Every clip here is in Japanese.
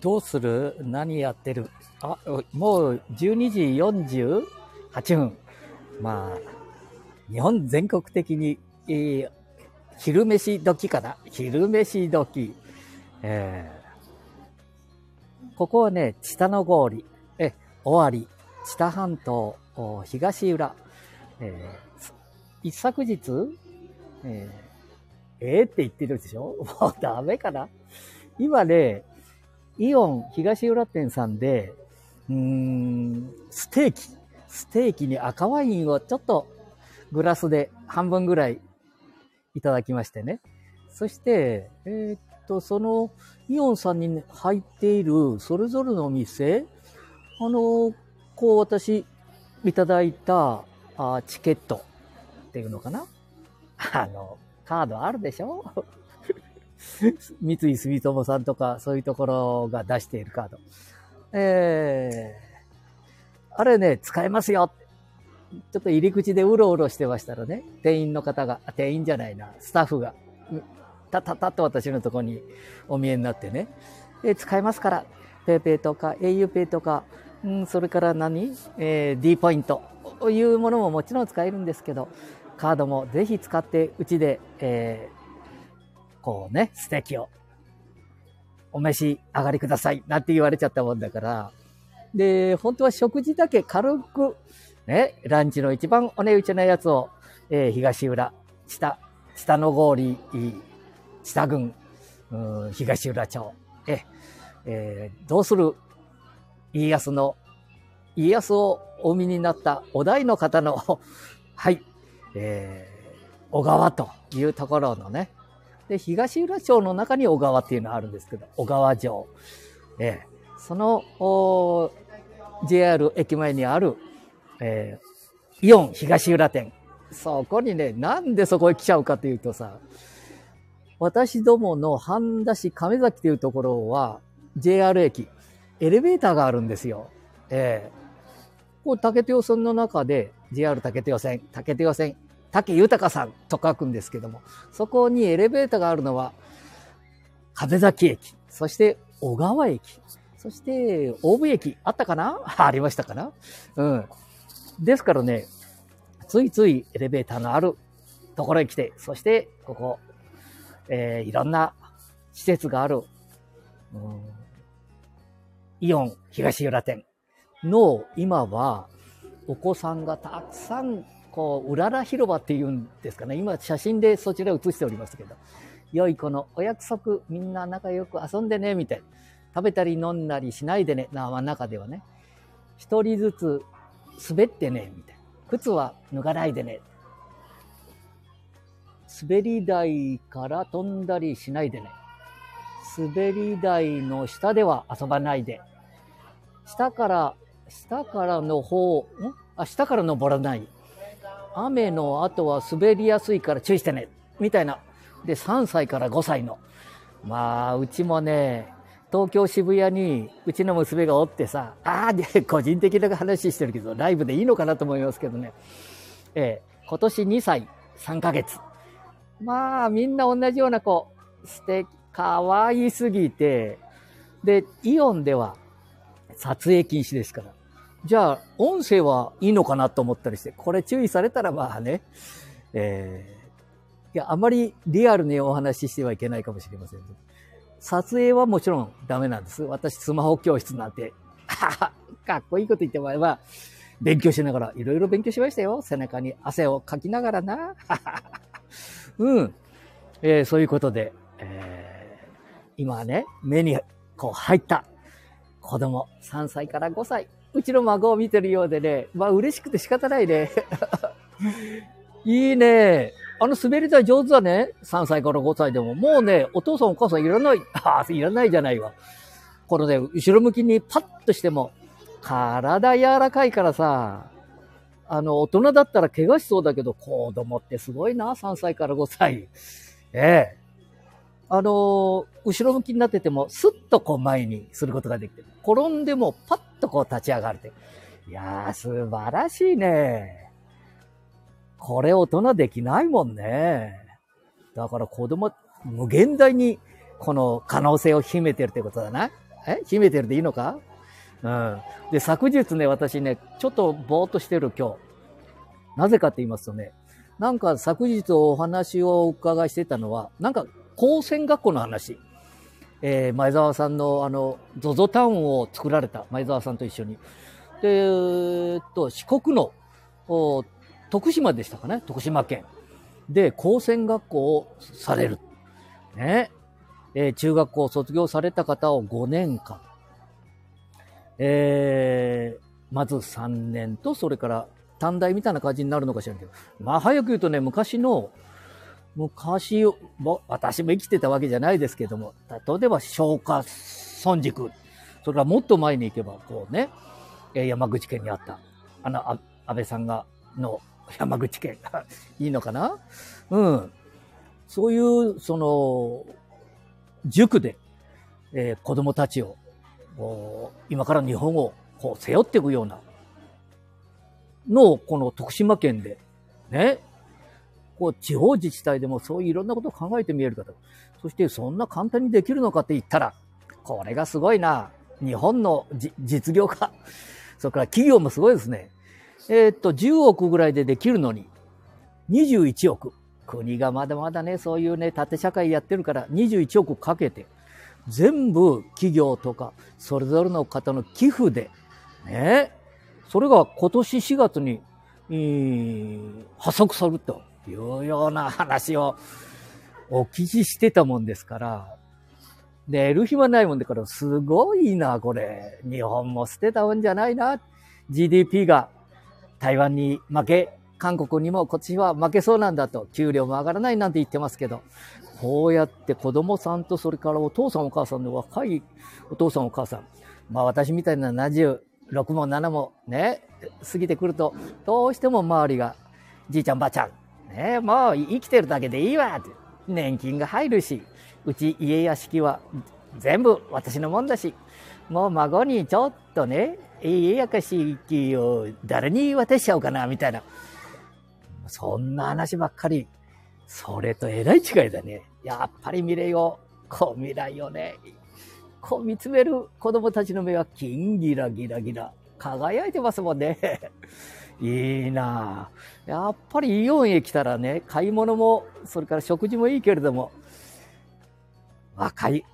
どうする？何やってる？あ、もう12時48分。まあ、日本全国的に、えー、昼飯時かな？昼飯時。えー、ここはね、下の郡、え、尾張、知多半島、東浦、えー、一昨日、えー、えー、って言ってるでしょ？もうダメかな？今ね、イオン東浦店さんで、うーん、ステーキ、ステーキに赤ワインをちょっとグラスで半分ぐらいいただきましてね。そして、えー、っと、そのイオンさんに入っているそれぞれのお店、あの、こう私いただいたあチケットっていうのかな。あの、カードあるでしょ？三井住友さんとかそういうところが出しているカード。えー、あれね、使えますよ。ちょっと入り口でうろうろしてましたらね、店員の方が、店員じゃないな、スタッフが、たたたっと私のとこにお見えになってね、え使えますから、ペイペイとか auPay とか、うん、それから何、えー、D ポイント。というものももちろん使えるんですけど、カードもぜひ使ってうちで、えー、こうね、素敵を。お召し上がりください。なんて言われちゃったもんだから、で、本当は食事だけ軽く、ね、ランチの一番お値打ちなやつを、えー、東浦、下、下の郡、下郡、東浦町、え、えー、どうする？家康の、家康をお産みになったお題の方のはい、えー、小川というところのね、で、東浦町の中に小川っていうのがあるんですけど、小川城。えー、その、JR 駅前にある、えー、イオン東浦店。そこにね、なんでそこへ来ちゃうかというとさ、私どもの半田市亀崎というところは、JR 駅、エレベーターがあるんですよ。ええー、こう、竹手線の中で、JR 竹手線、竹手線、竹豊さんと書くんですけども、そこにエレベーターがあるのは、風崎駅、そして小川駅、そして大部駅、あったかな？ありましたかな？うん。ですからね、ついついエレベーターのあるところへ来て、そしてここ、えー、いろんな施設がある、うん、イオン東浦店の今はお子さんがたくさんこう、うらら広場っていうんですかね。今写真でそちら写しておりますけど。良い子のお約束、みんな仲良く遊んでね、みたいな。食べたり飲んだりしないでね、な、中ではね。一人ずつ滑ってね、みたいな。靴は脱がないでね。滑り台から飛んだりしないでね。滑り台の下では遊ばないで。下から、下からの方、ん？あ、下から登らない。雨の後は滑りやすいから注意してね。みたいな。で、3歳から5歳の。まあ、うちもね、東京渋谷にうちの娘がおってさ、ああ、で、個人的な話してるけど、ライブでいいのかなと思いますけどね。えー、今年2歳3ヶ月。まあ、みんな同じような子、素敵、可愛すぎて、で、イオンでは撮影禁止ですから。じゃあ、音声はいいのかなと思ったりして、これ注意されたらまあね、えー、いや、あまりリアルにお話ししてはいけないかもしれません。撮影はもちろんダメなんです。私、スマホ教室なんて、かっこいいこと言ってもらえば、勉強しながら、いろいろ勉強しましたよ。背中に汗をかきながらな。うん。えー、そういうことで、えー、今ね、目にこう入った子供、3歳から5歳、うちの孫を見てるようでね、まあ嬉しくて仕方ないね。いいね。あの滑り台上手だね。3歳から5歳でも。もうね、お父さんお母さんいらない。ああ、いらないじゃないわ。このね、後ろ向きにパッとしても、体柔らかいからさ、あの、大人だったら怪我しそうだけど、子供ってすごいな、3歳から5歳。ええ。あの後ろ向きになってても、スッとこう前にすることができて、転んでもパッとこう立ち上がるって。いやー、素晴らしいね。これ大人できないもんね。だから子供、無限大にこの可能性を秘めてるってことだな。え？秘めてるでいいのか？うん。で、昨日ね、私ね、ちょっとぼーっとしてる今日。なぜかって言いますとね、なんか昨日お話をお伺いしてたのは、なんか高専学校の話。えー、前澤さんのあの、ゾゾタウンを作られた前澤さんと一緒に。で、えー、っと、四国の、お徳島でしたかね？徳島県。で、高専学校をされる。ね。えー、中学校を卒業された方を5年間。えー、まず3年と、それから短大みたいな感じになるのかしらんけど。まあ、早く言うとね、昔の、昔、私も生きてたわけじゃないですけども、例えば、松下村塾、それからもっと前に行けば、こうね、山口県にあった、あの、安倍さんが、の山口県、いいのかな？うん。そういう、その、塾で、えー、子供たちを、今から日本をこう背負っていくようなの、この徳島県で、ね、こう地方自治体でもそういういろんなことを考えてみえるかと。そしてそんな簡単にできるのかって言ったら、これがすごいな。日本の実業家、それから企業もすごいですね。えー、っと、10億ぐらいでできるのに、21億。国がまだまだね、そういうね、縦社会やってるから21億かけて、全部企業とか、それぞれの方の寄付で、ね、それが今年4月に、えー、破足されというような話をお聞きしてたもんですから、寝る暇ないもんだから、すごいな、これ。日本も捨てたもんじゃないな。GDP が台湾に負け、韓国にもこっちは負けそうなんだと、給料も上がらないなんて言ってますけど、こうやって子供さんとそれからお父さんお母さんの若いお父さんお母さん、まあ私みたいな76も7もね、過ぎてくると、どうしても周りが、じいちゃんばあちゃん、ね、もう生きてるだけでいいわって。年金が入るし、うち家屋敷は全部私のもんだし、もう孫にちょっとね、家やかしきを誰に渡しちゃおうかな、みたいな。そんな話ばっかり。それとえらい違いだね。やっぱり未来を、こう未来をね、こう見つめる子供たちの目は金ギラギラギラ。輝いてますもんね。いいなぁ。やっぱりイオンへ来たらね、買い物も、それから食事もいいけれども、若い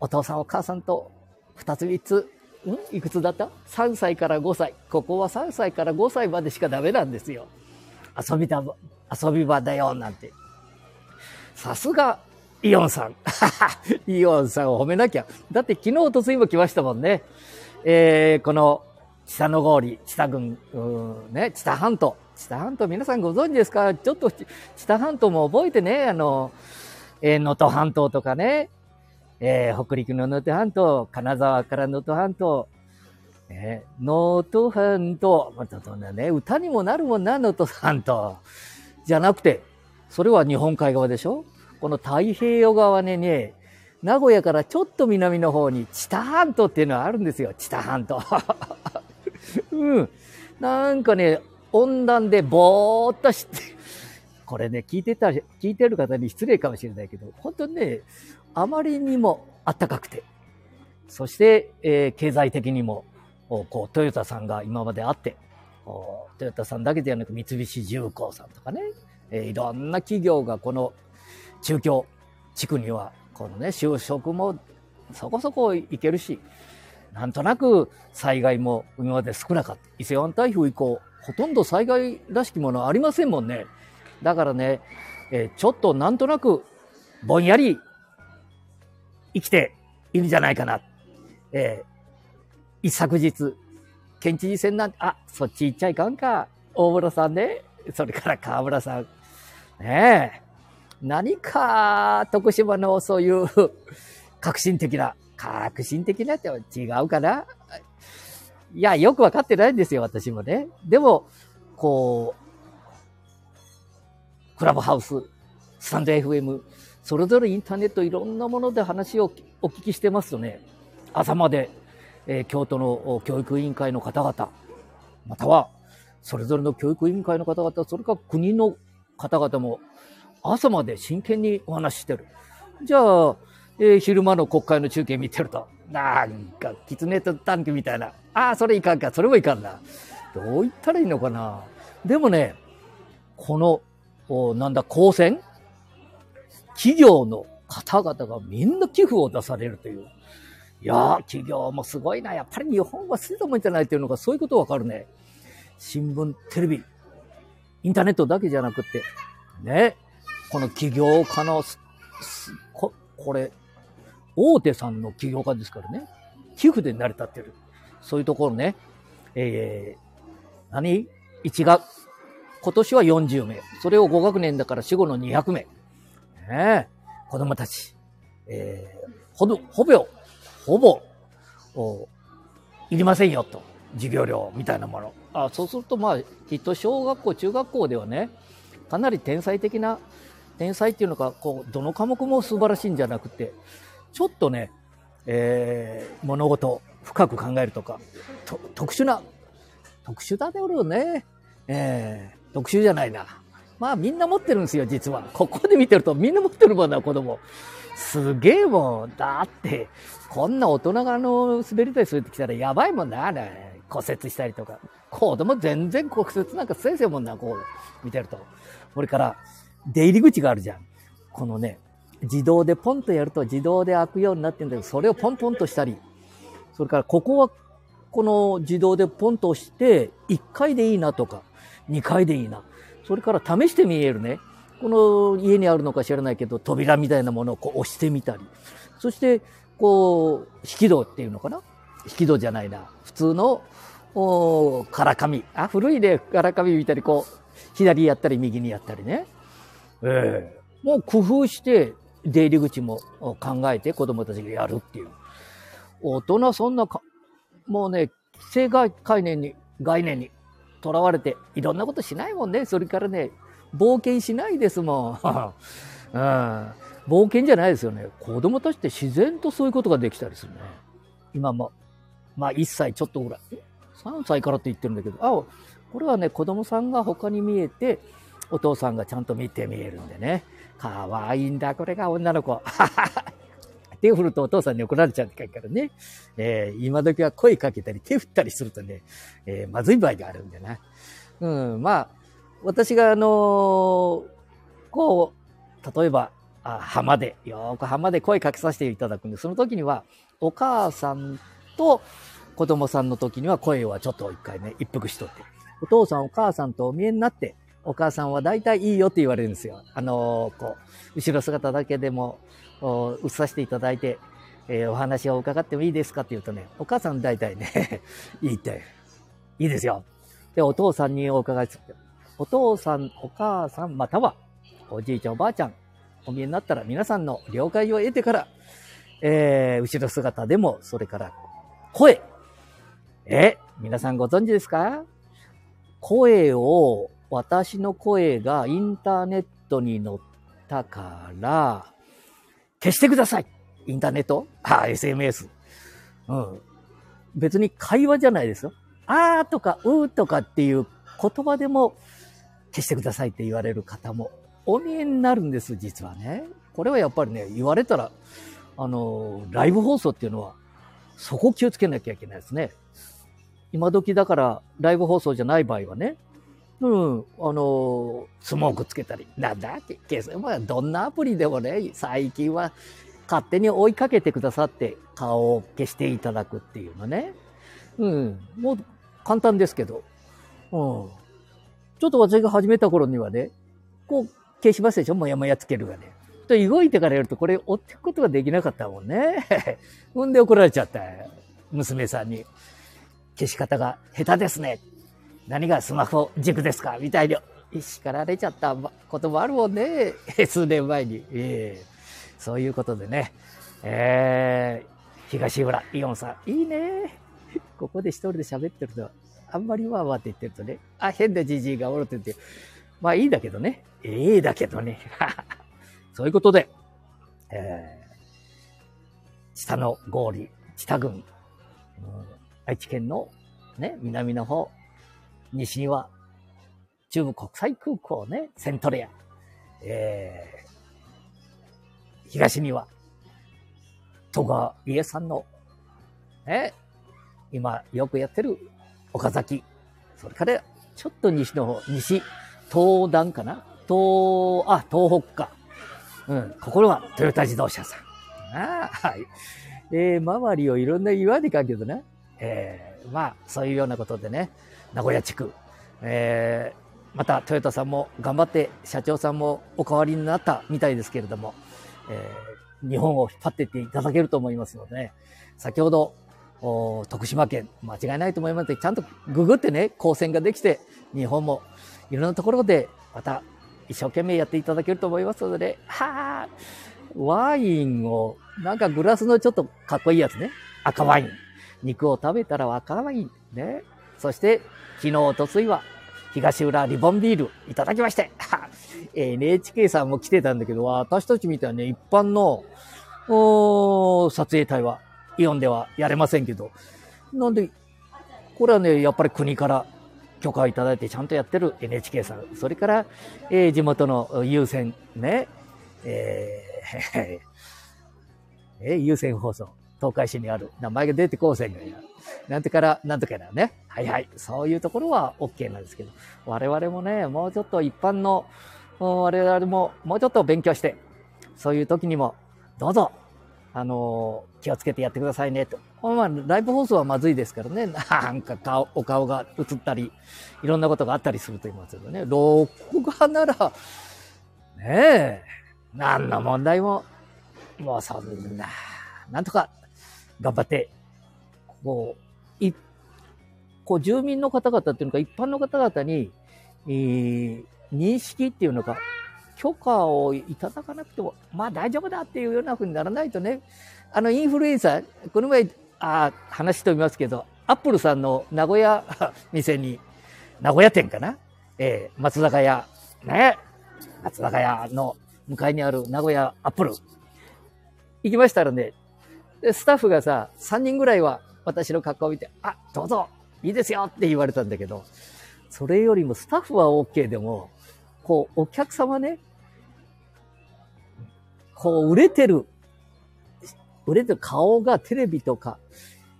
お父さんお母さんと二つ三つ、んいくつだった ?3 歳から5歳。ここは3歳から5歳までしかダメなんですよ。遊びだ、遊び場だよ、なんて。さすが、イオンさん。イオンさんを褒めなきゃ。だって昨日とついも来ましたもんね。えー、この、北の郡、北郡、うんね、北半島。北半島皆さんご存知ですか？ちょっと北半島も覚えてね、あの、えー、能登半島とかね、えー、北陸の能登半島、金沢から能登半島、ね、能登半島、またそんなね、歌にもなるもんな、能登半島。じゃなくて、それは日本海側でしょ？この太平洋側にね、名古屋からちょっと南の方に、知多半島っていうのはあるんですよ、知多半島。うん。なんかね、温暖でぼーっとして、これね、聞いてた、聞いてる方に失礼かもしれないけど、本当にね、あまりにも暖かくて、そして、えー、経済的にも、こう、トヨタさんが今まであって、トヨタさんだけではなく三菱重工さんとかね、えー、いろんな企業がこの中京地区には、このね、就職もそこそこいけるし、なんとなく災害も今まで少なかった。伊勢湾台風以降、ほとんど災害らしきものありませんもんね。だからね、えー、ちょっとなんとなくぼんやり生きているんじゃないかな。えー、一昨日、県知事選なんて、あ、そっち行っちゃいかんか。大村さんね。それから河村さん。ねえ。何か、徳島のそういう革新的な、革新的なって違うかないや、よくわかってないんですよ、私もね。でも、こう、クラブハウス、スタンド FM、それぞれインターネットいろんなもので話をお聞きしてますとね、朝まで、えー、京都の教育委員会の方々、または、それぞれの教育委員会の方々、それか国の方々も朝まで真剣にお話ししてる。じゃあ、えー、昼間の国会の中継見てると、なんか、キツネとタンクみたいな。ああ、それいかんか、それもいかんな。どう言ったらいいのかな。でもね、この、おなんだ、公選企業の方々がみんな寄付を出されるという。いやー、企業もすごいな。やっぱり日本は水道もんじゃないというのが、そういうことわかるね。新聞、テレビ、インターネットだけじゃなくて、ね、この起業家のす、す、ここれ、大手さんの起業家ですからね、寄付で成り立ってる。そういうところね、えー、何 ?1 月、今年は40名。それを5学年だから死後の200名。ね子供たち。えー、ほぼ、ほぼ、ほぼ、おいりませんよと。授業料みたいなもの。あそうするとまあ、きっと小学校、中学校ではね、かなり天才的な、天才っていうのか、こう、どの科目も素晴らしいんじゃなくて、ちょっとね、えー、物事深く考えるとか、と特殊な、特殊だよね。えー、特殊じゃないな。まあみんな持ってるんですよ、実は。ここで見てるとみんな持ってるもんな、子供。すげえもん。だって、こんな大人があの、滑り台するってきたらやばいもんな、ね、骨折したりとか。子供全然骨折なんか先生もんな、こう、見てると。これから、出入り口があるじゃん。このね、自動でポンとやると自動で開くようになってるんだけど、それをポンポンとしたり、それからここはこの自動でポンと押して、1回でいいなとか、2回でいいな。それから試してみえるね。この家にあるのか知らないけど、扉みたいなものをこう押してみたり。そして、こう、引き戸っていうのかな？引き戸じゃないな。普通の、おからかみ。あ、古いね、からかみみたいにこう、左やったり右にやったりね。ええー、もう工夫して、出入り口も考えて子供たちがやるっていう。大人そんなか、もうね、性概念に、概念にとらわれて、いろんなことしないもんね。それからね、冒険しないですもん。うん、冒険じゃないですよね。子供たちって自然とそういうことができたりするね。今も、まあ1歳ちょっとぐらい。3歳からって言ってるんだけど、あ、これはね、子供さんが他に見えて、お父さんがちゃんと見て見えるんでね。かわいいんだ、これが女の子。手振るとお父さんに怒られちゃうからね。えー、今時は声かけたり手振ったりするとね、えー、まずい場合があるんでな。うん、まあ、私があのー、こう、例えば、あ浜で、よく浜で声かけさせていただくんで、その時には、お母さんと子供さんの時には声はちょっと一回ね、一服しとって。お父さんお母さんとお見えになって、お母さんは大体いいよって言われるんですよ。あのー、こう、後ろ姿だけでも、映させていただいて、えー、お話を伺ってもいいですかって言うとね、お母さん大体ね いいって、いいですよ。で、お父さんにお伺いする。お父さん、お母さん、または、おじいちゃん、おばあちゃん、お見えになったら皆さんの了解を得てから、えー、後ろ姿でも、それから、声。え、皆さんご存知ですか？声を、私の声がインターネットに載ったから、消してくださいインターネット？あ あ、SMS。うん。別に会話じゃないですよ。あーとかうーとかっていう言葉でも消してくださいって言われる方もお見えになるんです、実はね。これはやっぱりね、言われたら、あの、ライブ放送っていうのは、そこ気をつけなきゃいけないですね。今時だからライブ放送じゃない場合はね、うん、あの、スモークつけたり、なんだ消す。まあ、どんなアプリでもね、最近は勝手に追いかけてくださって顔を消していただくっていうのね。うん、もう簡単ですけど。うん。ちょっと私が始めた頃にはね、こう消しますでしょもやもやつけるがね。と動いてからやるとこれ追っていくことができなかったもんね。ほんで怒られちゃった。娘さんに。消し方が下手ですね。何がスマホ軸ですか？みたいに叱られちゃったこともあるもんね。数年前に。えー、そういうことでね。えー、東浦イオンさん、いいね。ここで一人で喋ってると、あんまりわーわーって言ってるとね、あ、変なじじいがおるって言って、まあいいだけどね。ええー、だけどね。そういうことで、えー、下の合理、北郡、うん、愛知県のね、南の方、西には中部国際空港ね、セントレア。えー、東には戸川家さんの、ね、今よくやってる岡崎、それからちょっと西の方、西、東南かな？東、あ、東北か。うん、ここはトヨタ自動車さん。あはい。えー、周りをいろんな岩にかけてね、えー、まあ、そういうようなことでね、名古屋地区、えー、またトヨタさんも頑張って社長さんもお変わりになったみたいですけれども、えー、日本を引っ張っていっていただけると思いますので、ね、先ほど、徳島県、間違いないと思いますので、ちゃんとググってね、光線ができて、日本もいろんなところでまた一生懸命やっていただけると思いますので、はあ、ワインを、なんかグラスのちょっとかっこいいやつね。赤ワイン。肉を食べたら赤ワイン。ね。そして、昨日、おとついは、東浦リボンビールいただきまして、NHK さんも来てたんだけど、私たちみたいなね、一般の、撮影隊は、イオンではやれませんけど、なんで、これはね、やっぱり国から許可をいただいてちゃんとやってる NHK さん、それから、えー、地元の優先ね、えー、えー、優先放送、東海市にある名前が出てこうせんがなんてから、なんとかだね。はいはい。そういうところは OK なんですけど、我々もね、もうちょっと一般の、我々ももうちょっと勉強して、そういう時にも、どうぞ、あのー、気をつけてやってくださいね、と。まあ、ライブ放送はまずいですからね。なんか顔、お顔が映ったり、いろんなことがあったりすると言いますけどね。録画なら、ねえ、何の問題も、もうそんな、なんとか頑張って、こう、い、こう住民の方々っていうのか、一般の方々に、えー、認識っていうのか、許可をいただかなくても、まあ大丈夫だっていうような風にならないとね、あのインフルエンサー、この前、あ話しておりますけど、アップルさんの名古屋 店に、名古屋店かなえー、松坂屋、ね、松坂屋の向かいにある名古屋アップル。行きましたらね、スタッフがさ、3人ぐらいは私の格好を見て、あ、どうぞ、いいですよって言われたんだけど、それよりもスタッフは OK でも、こう、お客様ね、こう、売れてる、売れてる顔がテレビとか、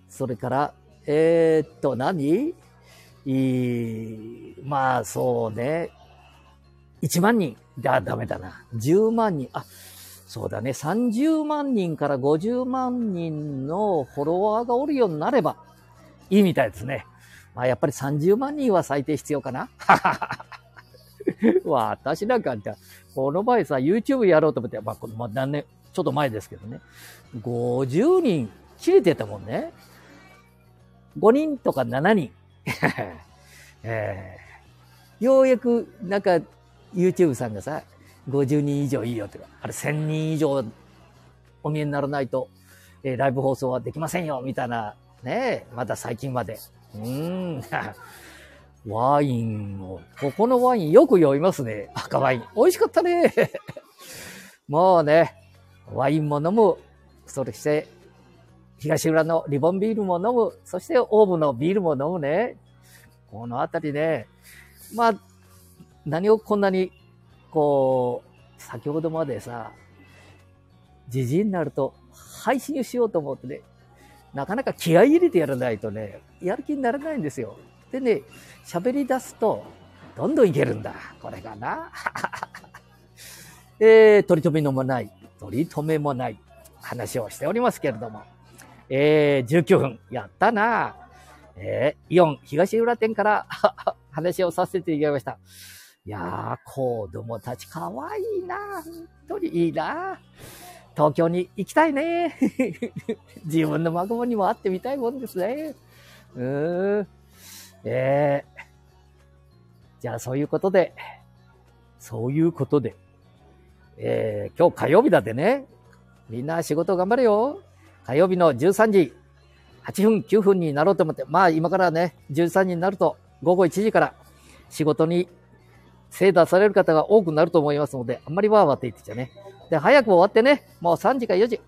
それから、えー、っと何、いまあ、そうね。1万人だ、ダメだな。10万人。あ、そうだね。30万人から50万人のフォロワーがおるようになればいいみたいですね。まあ、やっぱり30万人は最低必要かな。私なんかじゃ、この前さ、YouTube やろうと思って、まあ、この、まあ、何年、ちょっと前ですけどね。50人切れてたもんね。5人とか7人。えー、ようやく、なんか、YouTube さんがさ、50人以上いいよってか、あれ1000人以上お見えにならないと、えー、ライブ放送はできませんよ、みたいな、ねまだ最近まで。うん。ワインを、ここのワインよく酔いますね。赤ワイン。美味しかったね。もうね、ワインも飲む。それして、東浦のリボンビールも飲む。そして、オーブのビールも飲むね。このあたりね、まあ、何をこんなに、こう、先ほどまでさ、じじいになると配信しようと思ってね、なかなか気合い入れてやらないとね、やる気にならないんですよ。でね、喋り出すと、どんどんいけるんだ。これがな。えー、取り留めのもない、取り留めもない話をしておりますけれども。えー、19分。やったな。えー、イオン東浦店から 話をさせていただきました。いやー、子供たち可愛いな。本当にいいな。東京に行きたいね。自分の孫にも会ってみたいもんですね。うーん。えー、じゃあそういうことで、そういうことで、えー、今日火曜日だってね、みんな仕事頑張れよ。火曜日の13時、8分、9分になろうと思って、まあ今からね、13時になると午後1時から仕事に精出される方が多くなると思いますので、あんまりわーわーって言ってちゃね。で、早く終わってね、もう3時か4時、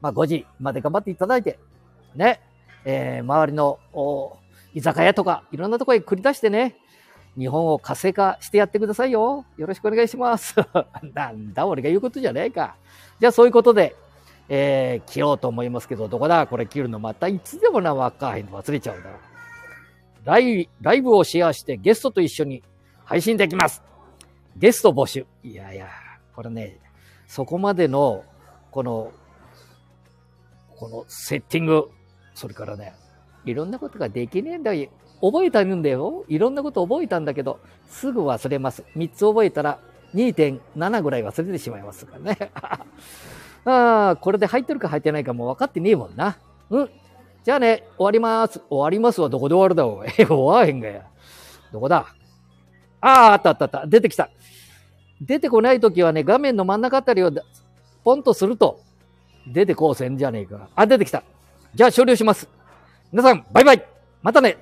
まあ5時まで頑張っていただいて、ね、えー、周りの、居酒屋とか、いろんなところへ繰り出してね、日本を活性化してやってくださいよ。よろしくお願いします。なんだ、俺が言うことじゃねえか。じゃあそういうことで、えー、切ろうと思いますけど、どこだ？これ切るのまたいつでもな、わかへん忘れちゃうだ。ライライブをシェアしてゲストと一緒に配信できます。ゲスト募集。いやいや、これね、そこまでの、この、このセッティング、それからね、いろんなことができねえんだよ。覚えたんだよ。いろんなこと覚えたんだけど、すぐ忘れます。3つ覚えたら2.7ぐらい忘れてしまいますからね。ああ、これで入ってるか入ってないかも分かってねえもんな。うん。じゃあね、終わります。終わりますはどこで終わるだおえ、終わへんがや。どこだ？ああ、あったあったあった。出てきた。出てこないときはね、画面の真ん中あたりをポンとすると、出てこうせんじゃねえか。あ、出てきた。じゃあ終了します。皆さん、バイバイまたね